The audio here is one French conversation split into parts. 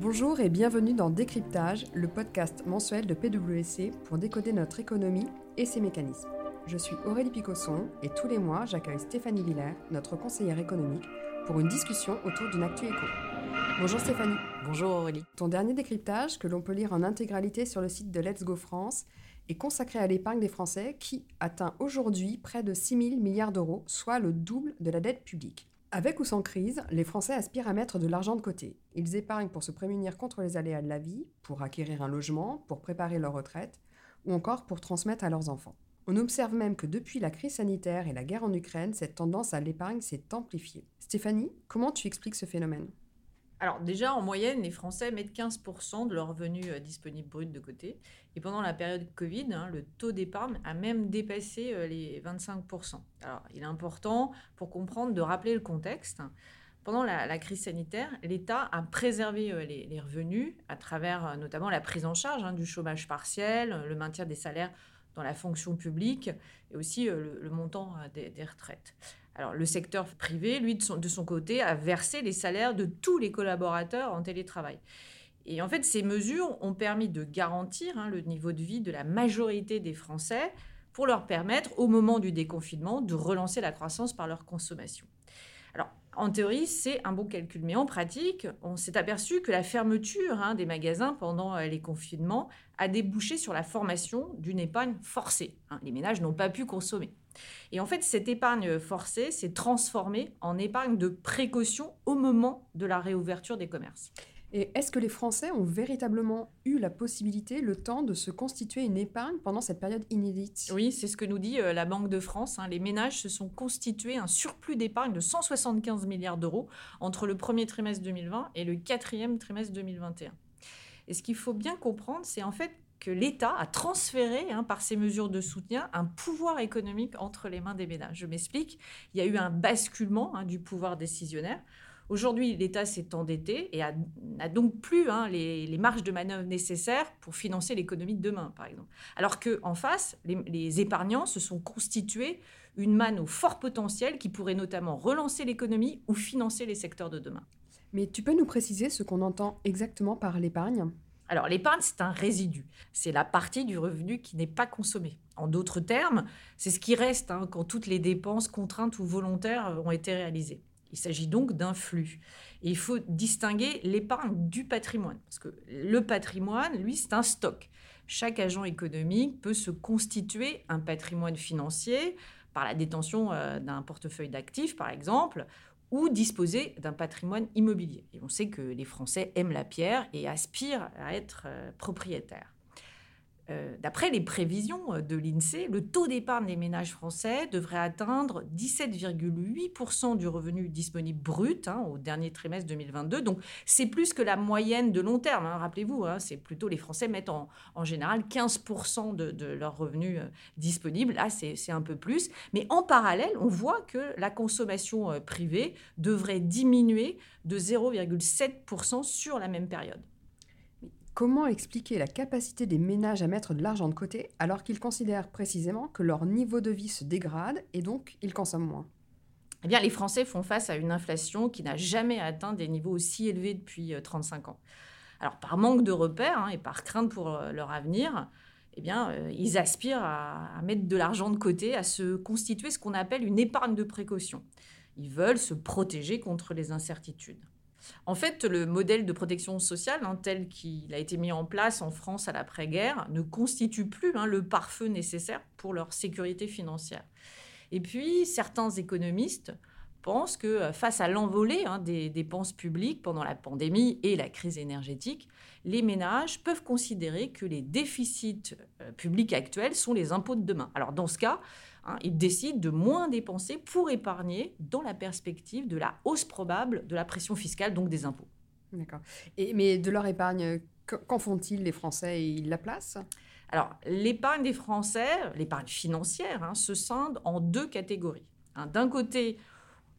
Bonjour et bienvenue dans Décryptage, le podcast mensuel de PwC pour décoder notre économie et ses mécanismes. Je suis Aurélie Picosson et tous les mois, j'accueille Stéphanie Villers, notre conseillère économique, pour une discussion autour d'une actu éco. Bonjour Stéphanie. Bonjour Aurélie. Ton dernier décryptage, que l'on peut lire en intégralité sur le site de Let's Go France, est consacré à l'épargne des Français qui atteint aujourd'hui près de 6 000 milliards d'euros, soit le double de la dette publique. Avec ou sans crise, les Français aspirent à mettre de l'argent de côté. Ils épargnent pour se prémunir contre les aléas de la vie, pour acquérir un logement, pour préparer leur retraite, ou encore pour transmettre à leurs enfants. On observe même que depuis la crise sanitaire et la guerre en Ukraine, cette tendance à l'épargne s'est amplifiée. Stéphanie, comment tu expliques ce phénomène? Alors déjà, en moyenne, les Français mettent 15% de leurs revenus euh, disponibles bruts de côté. Et pendant la période Covid, hein, le taux d'épargne a même dépassé euh, les 25%. Alors il est important pour comprendre de rappeler le contexte. Pendant la, crise sanitaire, l'État a préservé euh, les, revenus à travers notamment la prise en charge hein, du chômage partiel, le maintien des salaires dans la fonction publique et aussi le, montant des retraites. Alors, le secteur privé, lui, de son, côté, a versé les salaires de tous les collaborateurs en télétravail. Et en fait, ces mesures ont permis de garantir hein, le niveau de vie de la majorité des Français pour leur permettre, au moment du déconfinement, de relancer la croissance par leur consommation. Alors, en théorie, c'est un bon calcul, mais en pratique, on s'est aperçu que la fermeture hein, des magasins pendant euh, les confinements a débouché sur la formation d'une épargne forcée. Hein. Les ménages n'ont pas pu consommer. Et en fait, cette épargne forcée s'est transformée en épargne de précaution au moment de la réouverture des commerces. Et est-ce que les Français ont véritablement eu la possibilité, le temps de se constituer une épargne pendant cette période inédite? Oui, c'est ce que nous dit euh, la Banque de France. Hein. Les ménages se sont constitués un surplus d'épargne de 175 milliards d'euros entre le premier trimestre 2020 et le quatrième trimestre 2021. Et ce qu'il faut bien comprendre, c'est en fait que l'État a transféré, hein, par ces mesures de soutien, un pouvoir économique entre les mains des ménages. Je m'explique, il y a eu un basculement hein, du pouvoir décisionnaire. Aujourd'hui, l'État s'est endetté et n'a donc plus hein, les, marges de manœuvre nécessaires pour financer l'économie de demain, par exemple. Alors qu'en face, les, les, épargnants se sont constitués une manne au fort potentiel qui pourrait notamment relancer l'économie ou financer les secteurs de demain. Mais tu peux nous préciser ce qu'on entend exactement par l'épargne? Alors l'épargne, c'est un résidu. C'est la partie du revenu qui n'est pas consommée. En d'autres termes, c'est ce qui reste hein, quand toutes les dépenses contraintes ou volontaires ont été réalisées. Il s'agit donc d'un flux. Et il faut distinguer l'épargne du patrimoine. Parce que le patrimoine, lui, c'est un stock. Chaque agent économique peut se constituer un patrimoine financier par la détention euh, d'un portefeuille d'actifs, par exemple, ou disposer d'un patrimoine immobilier. Et on sait que les Français aiment la pierre et aspirent à être euh, propriétaires. Euh, d'après les prévisions euh, de l'INSEE, le taux d'épargne des ménages français devrait atteindre 17,8% du revenu disponible brut hein, au dernier trimestre 2022. Donc c'est plus que la moyenne de long terme. Hein. Rappelez-vous, hein, c'est plutôt les Français mettent en, général 15% de, de leurs revenus euh, disponibles. Là, c'est un peu plus. Mais en parallèle, on voit que la consommation privée devrait diminuer de 0,7% sur la même période. Comment expliquer la capacité des ménages à mettre de l'argent de côté alors qu'ils considèrent précisément que leur niveau de vie se dégrade et donc ils consomment moins? Eh bien, les Français font face à une inflation qui n'a jamais atteint des niveaux aussi élevés depuis 35 euh, ans. Alors, par manque de repères hein, et par crainte pour euh, leur avenir, eh bien, euh, ils aspirent à mettre de l'argent de côté, à se constituer ce qu'on appelle une épargne de précaution. Ils veulent se protéger contre les incertitudes. En fait, le modèle de protection sociale, hein, tel qu'il a été mis en place en France à l'après-guerre, ne constitue plus hein, le pare-feu nécessaire pour leur sécurité financière. Et puis, certains économistes pensent que euh, face à l'envolée hein, des dépenses publiques pendant la pandémie et la crise énergétique, les ménages peuvent considérer que les déficits euh, publics actuels sont les impôts de demain. Alors dans ce cas, Hein, ils décident de moins dépenser pour épargner dans la perspective de la hausse probable de la pression fiscale, donc des impôts. D'accord. mais de leur épargne, qu'en font-ils les Français? Ils la placent? Alors, l'épargne des Français, l'épargne financière, hein, se scinde en deux catégories. D'un côté,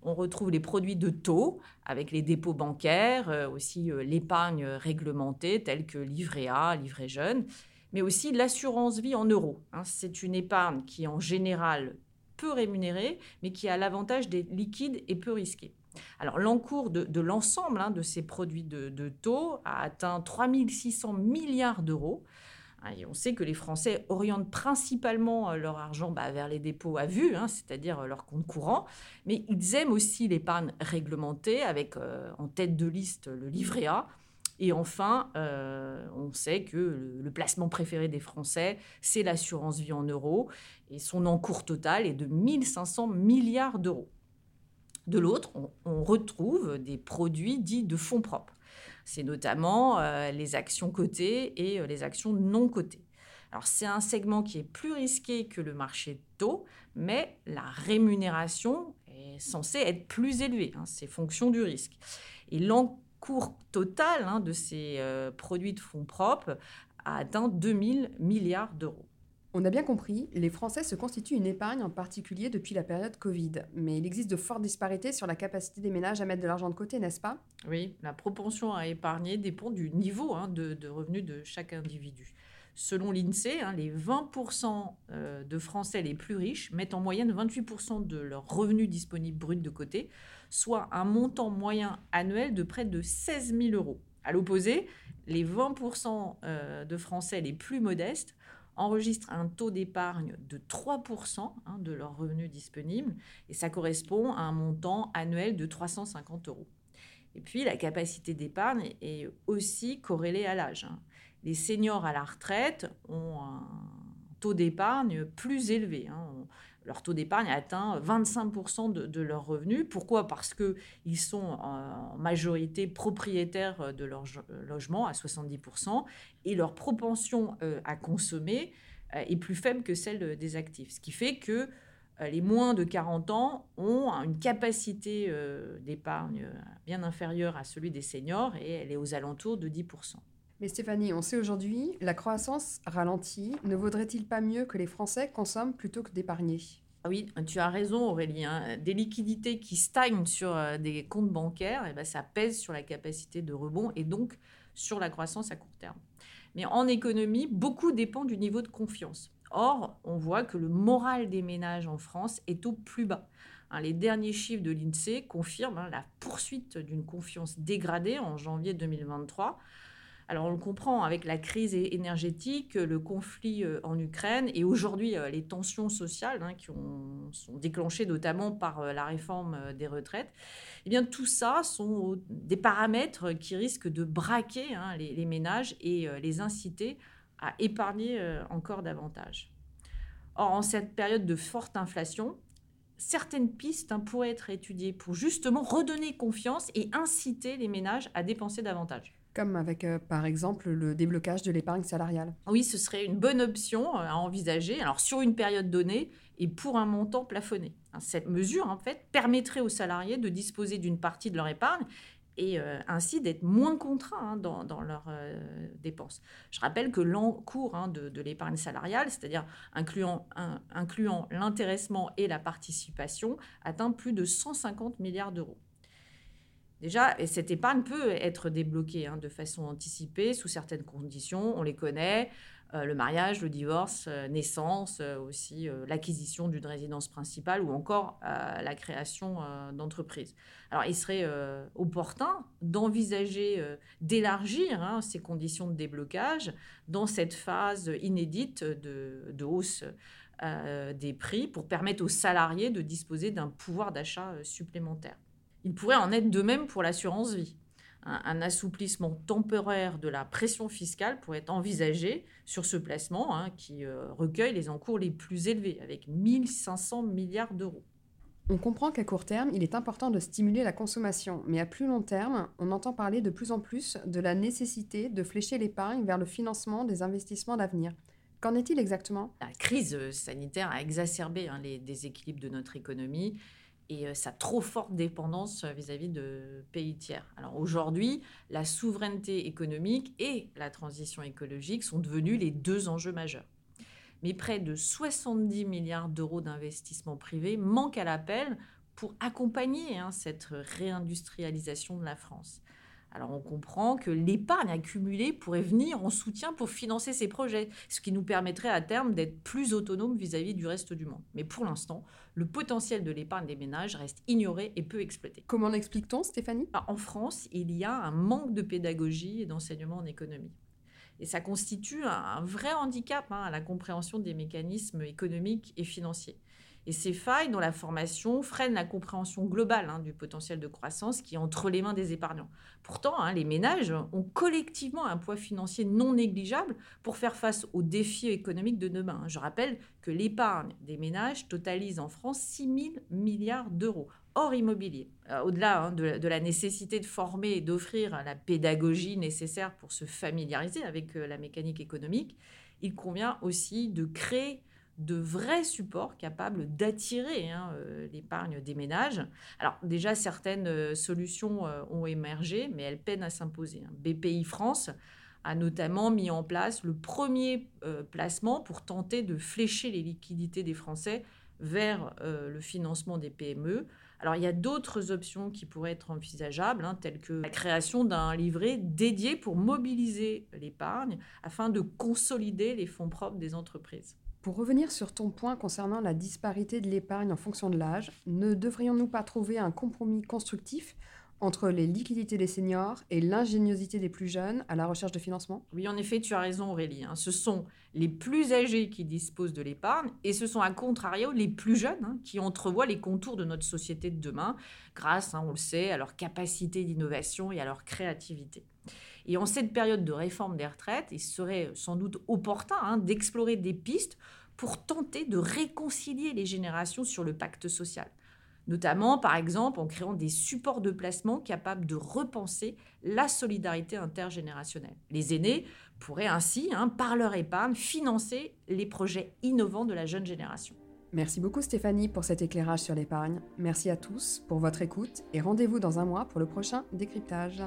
on retrouve les produits de taux avec les dépôts bancaires, euh, aussi euh, l'épargne réglementée telle que livret A, livret jeune mais aussi l'assurance vie en euros. Hein. C'est une épargne qui, en général, peu rémunérée, mais qui a l'avantage d'être liquide et peu risquée. Alors l'encours de, l'ensemble hein, de ces produits de, taux a atteint 3 600 milliards d'euros. Et on sait que les Français orientent principalement euh, leur argent bah, vers les dépôts à vue, hein, c'est-à-dire euh, leur compte courant, mais ils aiment aussi l'épargne réglementée, avec euh, en tête de liste le livret A. Et enfin, on sait que le, le, placement préféré des Français, c'est l'assurance vie en euros, et son encours total est de 1500 milliards d'euros. De l'autre, on, retrouve des produits dits de fonds propres. C'est notamment euh, les actions cotées et euh, les actions non cotées. Alors c'est un segment qui est plus risqué que le marché taux, mais la rémunération est censée être plus élevée. Hein, c'est fonction du risque. Et l'encours total hein, de ces euh, produits de fonds propres a atteint 2000 milliards d'euros. On a bien compris, les Français se constituent une épargne en particulier depuis la période Covid, mais il existe de fortes disparités sur la capacité des ménages à mettre de l'argent de côté, n'est-ce pas? Oui, la propension à épargner dépend du niveau hein, de, revenus de chaque individu. Selon l'INSEE, hein, les 20% euh, de Français les plus riches mettent en moyenne 28% de leurs revenus disponibles bruts de côté, soit un montant moyen annuel de près de 16 000 euros. À l'opposé, les 20% euh, de Français les plus modestes enregistrent un taux d'épargne de 3% hein, de leurs revenus disponibles, et ça correspond à un montant annuel de 350 euros. Et puis, la capacité d'épargne est aussi corrélée à l'âge. Hein. Les seniors à la retraite ont un taux d'épargne plus élevé. Leur taux d'épargne atteint 25% de, de, leurs revenus. Pourquoi? Parce qu'ils sont en majorité propriétaires de leur logement à 70% et leur propension euh, à consommer euh, est plus faible que celle des actifs. Ce qui fait que euh, les moins de 40 ans ont une capacité d'épargne bien inférieure à celui des seniors et elle est aux alentours de 10%. Mais Stéphanie, on sait aujourd'hui, la croissance ralentit. Ne vaudrait-il pas mieux que les Français consomment plutôt que d'épargner? Ah oui, tu as raison Aurélie. Hein. Des liquidités qui stagnent sur euh, des comptes bancaires, eh ben, ça pèse sur la capacité de rebond et donc sur la croissance à court terme. Mais en économie, beaucoup dépend du niveau de confiance. Or, on voit que le moral des ménages en France est au plus bas. Hein, les derniers chiffres de l'INSEE confirment hein, la poursuite d'une confiance dégradée en janvier 2023 alors on le comprend avec la crise énergétique, le conflit euh, en Ukraine et aujourd'hui euh, les tensions sociales hein, qui sont déclenchées notamment par euh, la réforme des retraites. Eh bien tout ça sont des paramètres qui risquent de braquer hein, les, ménages et les inciter à épargner encore davantage. Or en cette période de forte inflation, certaines pistes hein, pourraient être étudiées pour justement redonner confiance et inciter les ménages à dépenser davantage comme avec euh, par exemple le déblocage de l'épargne salariale. Oui, ce serait une bonne option euh, à envisager, alors sur une période donnée et pour un montant plafonné. Hein, cette mesure, en fait, permettrait aux salariés de disposer d'une partie de leur épargne et euh, ainsi d'être moins contraints hein, dans, leurs dépenses. Je rappelle que l'encours hein, de, l'épargne salariale, c'est-à-dire incluant, incluant l'intéressement et la participation, atteint plus de 150 milliards d'euros. Déjà, cette épargne peut être débloquée hein, de façon anticipée sous certaines conditions. On les connaît euh, le mariage, le divorce, euh, naissance, euh, aussi l'acquisition d'une résidence principale ou encore la création d'entreprises. Alors, il serait opportun d'envisager d'élargir hein, ces conditions de déblocage dans cette phase inédite de hausse des prix pour permettre aux salariés de disposer d'un pouvoir d'achat supplémentaire. Il pourrait en être de même pour l'assurance vie. Un, assouplissement temporaire de la pression fiscale pourrait être envisagé sur ce placement hein, qui euh, recueille les encours les plus élevés, avec 1500 milliards d'euros. On comprend qu'à court terme, il est important de stimuler la consommation, mais à plus long terme, on entend parler de plus en plus de la nécessité de flécher l'épargne vers le financement des investissements d'avenir. Qu'en est-il exactement? La crise sanitaire a exacerbé hein, les déséquilibres de notre économie et euh, sa trop forte dépendance euh, vis-à-vis de pays tiers. Alors aujourd'hui, la souveraineté économique et la transition écologique sont devenus les deux enjeux majeurs. Mais près de 70 milliards d'euros d'investissement privé manquent à l'appel pour accompagner hein, cette réindustrialisation de la France. Alors on comprend que l'épargne accumulée pourrait venir en soutien pour financer ces projets, ce qui nous permettrait à terme d'être plus autonomes vis-à-vis du reste du monde. Mais pour l'instant, le potentiel de l'épargne des ménages reste ignoré et peu exploité. Comment l'explique-t-on, Stéphanie? En France, il y a un manque de pédagogie et d'enseignement en économie. Et ça constitue un vrai handicap hein, à la compréhension des mécanismes économiques et financiers. Et ces failles dans la formation freinent la compréhension globale hein, du potentiel de croissance qui est entre les mains des épargnants. Pourtant, hein, les ménages ont collectivement un poids financier non négligeable pour faire face aux défis économiques de demain. Je rappelle que l'épargne des ménages totalise en France 6 000 milliards d'euros hors immobilier. Euh, au-delà hein, de, la nécessité de former et d'offrir la pédagogie nécessaire pour se familiariser avec euh, la mécanique économique, il convient aussi de créer de vrais supports capables d'attirer hein, euh, l'épargne des ménages. Alors déjà, certaines euh, solutions euh, ont émergé, mais elles peinent à s'imposer. Hein. BPI France a notamment mis en place le premier placement pour tenter de flécher les liquidités des Français vers le financement des PME. Alors il y a d'autres options qui pourraient être envisageables, hein, telles que la création d'un livret dédié pour mobiliser l'épargne afin de consolider les fonds propres des entreprises. Pour revenir sur ton point concernant la disparité de l'épargne en fonction de l'âge, ne devrions-nous pas trouver un compromis constructif entre les liquidités des seniors et l'ingéniosité des plus jeunes à la recherche de financement? Oui, en effet, tu as raison Aurélie. Hein. Ce sont les plus âgés qui disposent de l'épargne et ce sont à contrario les plus jeunes hein, qui entrevoient les contours de notre société de demain grâce, hein, on le sait, à leur capacité d'innovation et à leur créativité. Et en cette période de réforme des retraites, il serait sans doute opportun hein, d'explorer des pistes pour tenter de réconcilier les générations sur le pacte social. Notamment, par exemple, en créant des supports de placement capables de repenser la solidarité intergénérationnelle. Les aînés pourraient ainsi, hein, par leur épargne, financer les projets innovants de la jeune génération. Merci beaucoup Stéphanie pour cet éclairage sur l'épargne. Merci à tous pour votre écoute et rendez-vous dans un mois pour le prochain décryptage.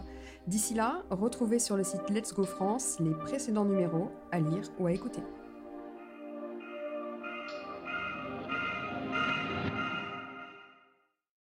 D'ici là, retrouvez sur le site Let's Go France les précédents numéros à lire ou à écouter.